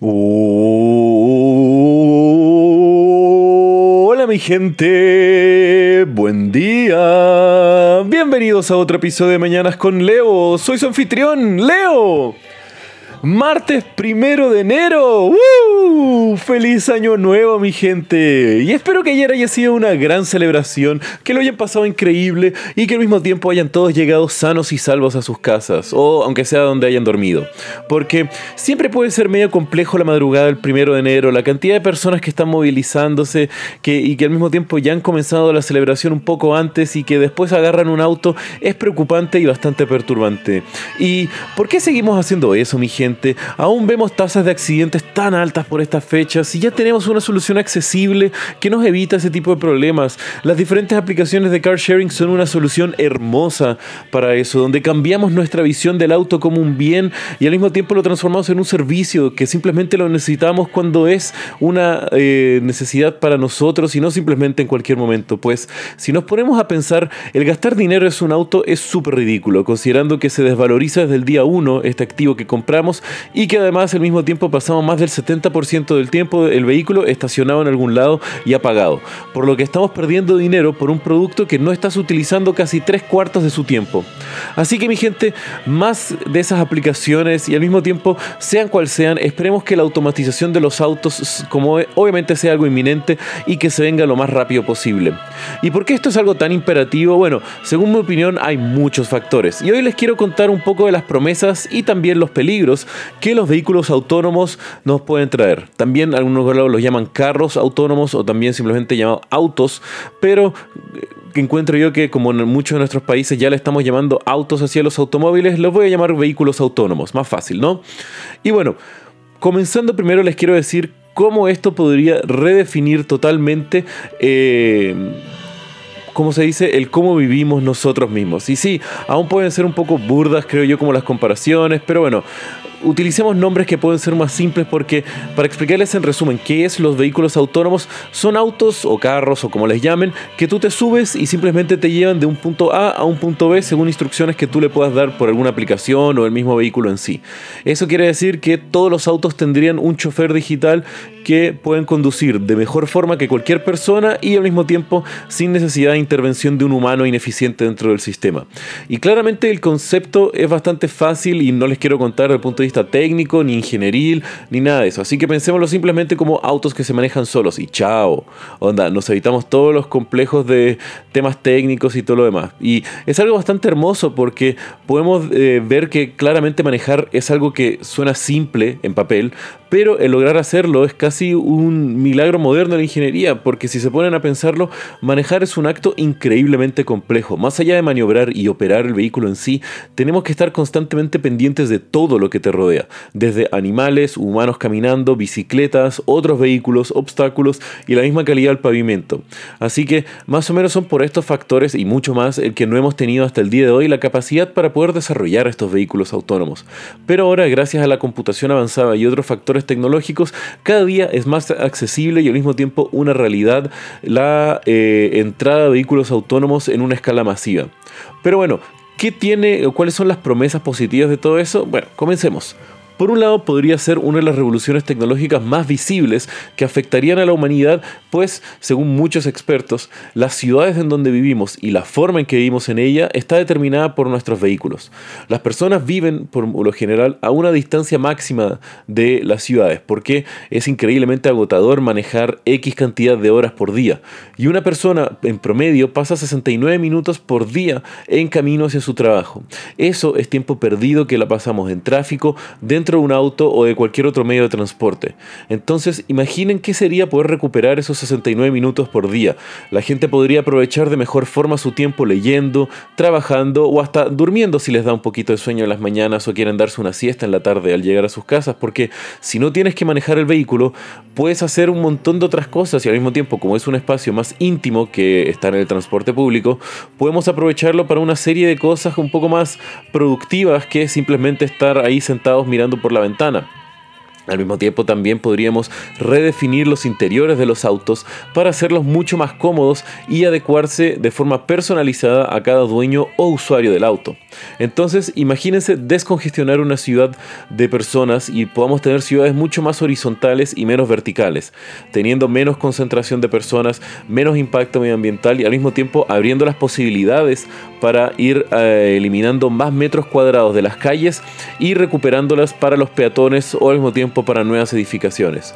Hola mi gente, buen día. Bienvenidos a otro episodio de Mañanas con Leo. Soy su anfitrión, Leo. Martes primero de enero. ¡Woo! ¡Feliz año nuevo, mi gente! Y espero que ayer haya sido una gran celebración, que lo hayan pasado increíble y que al mismo tiempo hayan todos llegado sanos y salvos a sus casas, o aunque sea donde hayan dormido. Porque siempre puede ser medio complejo la madrugada del primero de enero, la cantidad de personas que están movilizándose que, y que al mismo tiempo ya han comenzado la celebración un poco antes y que después agarran un auto es preocupante y bastante perturbante. ¿Y por qué seguimos haciendo eso, mi gente? Aún vemos tasas de accidentes tan altas por estas fechas y ya tenemos una solución accesible que nos evita ese tipo de problemas. Las diferentes aplicaciones de car sharing son una solución hermosa para eso, donde cambiamos nuestra visión del auto como un bien y al mismo tiempo lo transformamos en un servicio que simplemente lo necesitamos cuando es una eh, necesidad para nosotros y no simplemente en cualquier momento. Pues si nos ponemos a pensar, el gastar dinero en un auto es súper ridículo, considerando que se desvaloriza desde el día 1 este activo que compramos y que además al mismo tiempo pasamos más del 70% del tiempo el vehículo estacionado en algún lado y apagado, por lo que estamos perdiendo dinero por un producto que no estás utilizando casi tres cuartos de su tiempo. Así que mi gente, más de esas aplicaciones y al mismo tiempo, sean cual sean, esperemos que la automatización de los autos, como obviamente sea algo inminente y que se venga lo más rápido posible. ¿Y por qué esto es algo tan imperativo? Bueno, según mi opinión hay muchos factores y hoy les quiero contar un poco de las promesas y también los peligros que los vehículos autónomos nos pueden traer. También algunos los llaman carros autónomos o también simplemente llamados autos, pero eh, encuentro yo que como en muchos de nuestros países ya le estamos llamando autos hacia los automóviles, los voy a llamar vehículos autónomos, más fácil, ¿no? Y bueno, comenzando primero les quiero decir cómo esto podría redefinir totalmente... Eh, ¿cómo se dice? El cómo vivimos nosotros mismos. Y sí, aún pueden ser un poco burdas, creo yo, como las comparaciones, pero bueno, utilicemos nombres que pueden ser más simples porque para explicarles en resumen qué es los vehículos autónomos, son autos o carros o como les llamen, que tú te subes y simplemente te llevan de un punto A a un punto B según instrucciones que tú le puedas dar por alguna aplicación o el mismo vehículo en sí. Eso quiere decir que todos los autos tendrían un chofer digital que pueden conducir de mejor forma que cualquier persona y al mismo tiempo sin necesidad de intervención de un humano ineficiente dentro del sistema. Y claramente el concepto es bastante fácil y no les quiero contar desde el punto de vista técnico, ni ingenieril, ni nada de eso. Así que pensémoslo simplemente como autos que se manejan solos y chao. Onda, nos evitamos todos los complejos de temas técnicos y todo lo demás. Y es algo bastante hermoso porque podemos eh, ver que claramente manejar es algo que suena simple en papel, pero el lograr hacerlo es casi un milagro moderno de la ingeniería, porque si se ponen a pensarlo, manejar es un acto increíblemente complejo. Más allá de maniobrar y operar el vehículo en sí, tenemos que estar constantemente pendientes de todo lo que te rodea, desde animales, humanos caminando, bicicletas, otros vehículos, obstáculos y la misma calidad del pavimento. Así que más o menos son por estos factores y mucho más el que no hemos tenido hasta el día de hoy la capacidad para poder desarrollar estos vehículos autónomos. Pero ahora, gracias a la computación avanzada y otros factores tecnológicos, cada día es más accesible y al mismo tiempo una realidad la eh, entrada de vehículos autónomos en una escala masiva. Pero bueno, ¿qué tiene o cuáles son las promesas positivas de todo eso? Bueno, comencemos. Por un lado, podría ser una de las revoluciones tecnológicas más visibles que afectarían a la humanidad, pues, según muchos expertos, las ciudades en donde vivimos y la forma en que vivimos en ella está determinada por nuestros vehículos. Las personas viven, por lo general, a una distancia máxima de las ciudades, porque es increíblemente agotador manejar X cantidad de horas por día. Y una persona, en promedio, pasa 69 minutos por día en camino hacia su trabajo. Eso es tiempo perdido que la pasamos en tráfico, dentro de un auto o de cualquier otro medio de transporte. Entonces, imaginen qué sería poder recuperar esos 69 minutos por día. La gente podría aprovechar de mejor forma su tiempo leyendo, trabajando o hasta durmiendo si les da un poquito de sueño en las mañanas o quieren darse una siesta en la tarde al llegar a sus casas, porque si no tienes que manejar el vehículo, puedes hacer un montón de otras cosas y al mismo tiempo, como es un espacio más íntimo que estar en el transporte público, podemos aprovecharlo para una serie de cosas un poco más productivas que simplemente estar ahí sentados mirando por la ventana. Al mismo tiempo también podríamos redefinir los interiores de los autos para hacerlos mucho más cómodos y adecuarse de forma personalizada a cada dueño o usuario del auto. Entonces imagínense descongestionar una ciudad de personas y podamos tener ciudades mucho más horizontales y menos verticales, teniendo menos concentración de personas, menos impacto medioambiental y al mismo tiempo abriendo las posibilidades para ir eh, eliminando más metros cuadrados de las calles y recuperándolas para los peatones o al mismo tiempo para nuevas edificaciones.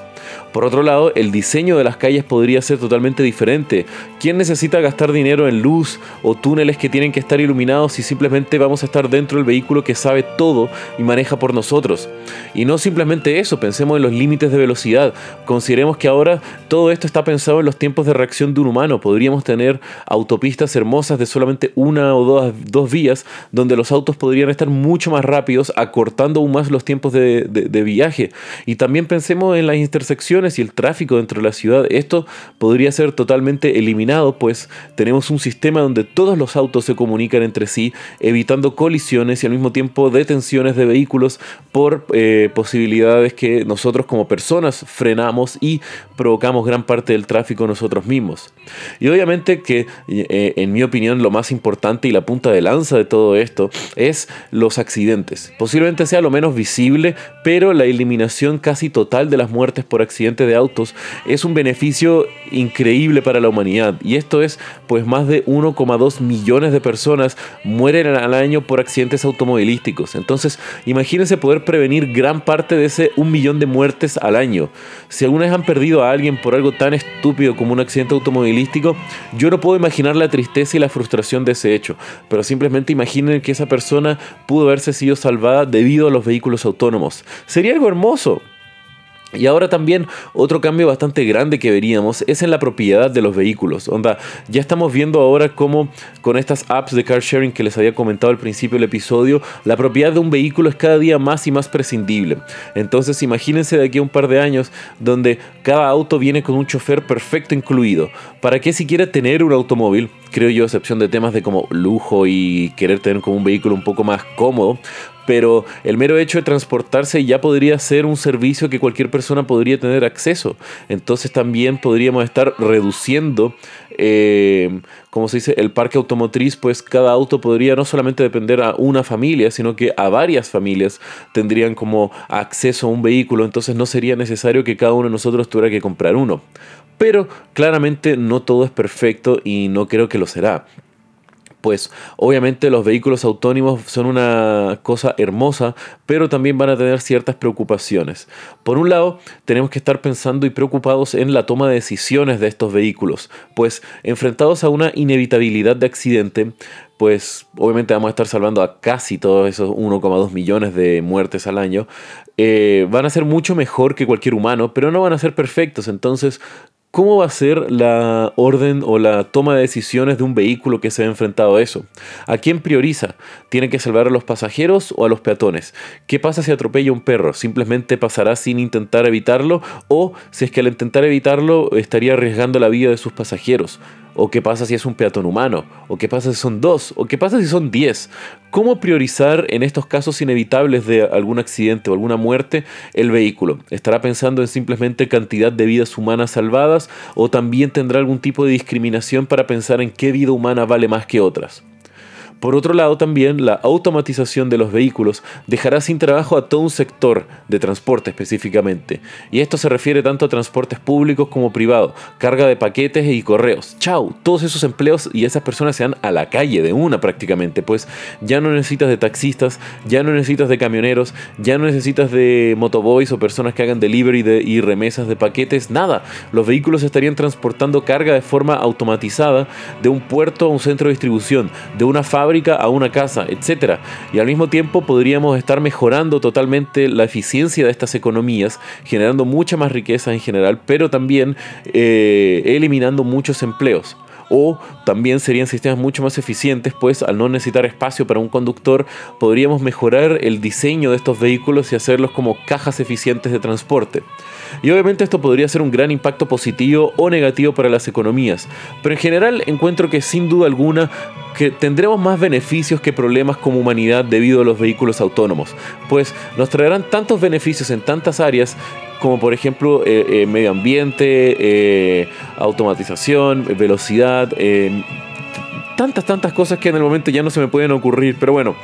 Por otro lado, el diseño de las calles podría ser totalmente diferente. ¿Quién necesita gastar dinero en luz o túneles que tienen que estar iluminados si simplemente vamos a estar dentro del vehículo que sabe todo y maneja por nosotros? Y no simplemente eso, pensemos en los límites de velocidad. Consideremos que ahora todo esto está pensado en los tiempos de reacción de un humano. Podríamos tener autopistas hermosas de solamente una o dos, dos vías donde los autos podrían estar mucho más rápidos, acortando aún más los tiempos de, de viaje. Y también pensemos en las intersecciones y el tráfico dentro de la ciudad, esto podría ser totalmente eliminado, pues tenemos un sistema donde todos los autos se comunican entre sí, evitando colisiones y al mismo tiempo detenciones de vehículos por eh, posibilidades que nosotros como personas frenamos y provocamos gran parte del tráfico nosotros mismos. Y obviamente que, eh, en mi opinión, lo más importante y la punta de lanza de todo esto es los accidentes. Posiblemente sea lo menos visible, pero la eliminación casi total de las muertes por accidentes de autos es un beneficio increíble para la humanidad. Y esto es, pues más de 1,2 millones de personas mueren al año por accidentes automovilísticos. Entonces, imagínense poder prevenir gran parte de ese un millón de muertes al año. Si alguna vez han perdido a alguien por algo tan estúpido como un accidente automovilístico, yo no puedo imaginar la tristeza y la frustración de ese hecho. Pero simplemente imaginen que esa persona pudo haberse sido salvada debido a los vehículos autónomos. Sería algo hermoso. Y ahora también otro cambio bastante grande que veríamos es en la propiedad de los vehículos. Onda, ya estamos viendo ahora cómo con estas apps de car sharing que les había comentado al principio del episodio, la propiedad de un vehículo es cada día más y más prescindible. Entonces imagínense de aquí a un par de años donde cada auto viene con un chofer perfecto incluido. ¿Para qué siquiera tener un automóvil? Creo yo, excepción de temas de como lujo y querer tener como un vehículo un poco más cómodo, pero el mero hecho de transportarse ya podría ser un servicio que cualquier persona podría tener acceso. Entonces también podríamos estar reduciendo, eh, como se dice, el parque automotriz, pues cada auto podría no solamente depender a una familia, sino que a varias familias tendrían como acceso a un vehículo, entonces no sería necesario que cada uno de nosotros tuviera que comprar uno. Pero claramente no todo es perfecto y no creo que lo será pues obviamente los vehículos autónomos son una cosa hermosa, pero también van a tener ciertas preocupaciones. Por un lado, tenemos que estar pensando y preocupados en la toma de decisiones de estos vehículos, pues enfrentados a una inevitabilidad de accidente, pues obviamente vamos a estar salvando a casi todos esos 1,2 millones de muertes al año, eh, van a ser mucho mejor que cualquier humano, pero no van a ser perfectos. Entonces, ¿Cómo va a ser la orden o la toma de decisiones de un vehículo que se ha enfrentado a eso? ¿A quién prioriza? ¿Tiene que salvar a los pasajeros o a los peatones? ¿Qué pasa si atropella un perro? ¿Simplemente pasará sin intentar evitarlo? ¿O si es que al intentar evitarlo estaría arriesgando la vida de sus pasajeros? ¿O qué pasa si es un peatón humano? ¿O qué pasa si son dos? ¿O qué pasa si son diez? ¿Cómo priorizar en estos casos inevitables de algún accidente o alguna muerte el vehículo? ¿Estará pensando en simplemente cantidad de vidas humanas salvadas o también tendrá algún tipo de discriminación para pensar en qué vida humana vale más que otras? Por otro lado, también la automatización de los vehículos dejará sin trabajo a todo un sector de transporte específicamente. Y esto se refiere tanto a transportes públicos como privados, carga de paquetes y correos. Chau, todos esos empleos y esas personas se van a la calle de una prácticamente, pues ya no necesitas de taxistas, ya no necesitas de camioneros, ya no necesitas de motoboys o personas que hagan delivery de, y remesas de paquetes, nada. Los vehículos estarían transportando carga de forma automatizada de un puerto a un centro de distribución, de una fábrica a una casa, etc. Y al mismo tiempo podríamos estar mejorando totalmente la eficiencia de estas economías, generando mucha más riqueza en general, pero también eh, eliminando muchos empleos. O también serían sistemas mucho más eficientes, pues al no necesitar espacio para un conductor, podríamos mejorar el diseño de estos vehículos y hacerlos como cajas eficientes de transporte. Y obviamente esto podría ser un gran impacto positivo o negativo para las economías, pero en general encuentro que sin duda alguna que tendremos más beneficios que problemas como humanidad debido a los vehículos autónomos, pues nos traerán tantos beneficios en tantas áreas como por ejemplo eh, eh, medio ambiente, eh, automatización, velocidad, tantas, tantas cosas que en el momento ya no se me pueden ocurrir, pero bueno.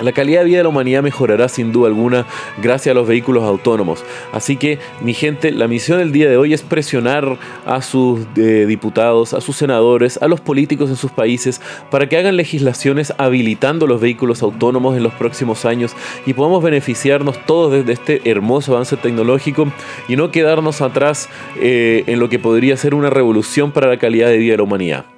La calidad de vida de la humanidad mejorará sin duda alguna gracias a los vehículos autónomos. Así que, mi gente, la misión del día de hoy es presionar a sus eh, diputados, a sus senadores, a los políticos en sus países para que hagan legislaciones habilitando los vehículos autónomos en los próximos años y podamos beneficiarnos todos de este hermoso avance tecnológico y no quedarnos atrás eh, en lo que podría ser una revolución para la calidad de vida de la humanidad.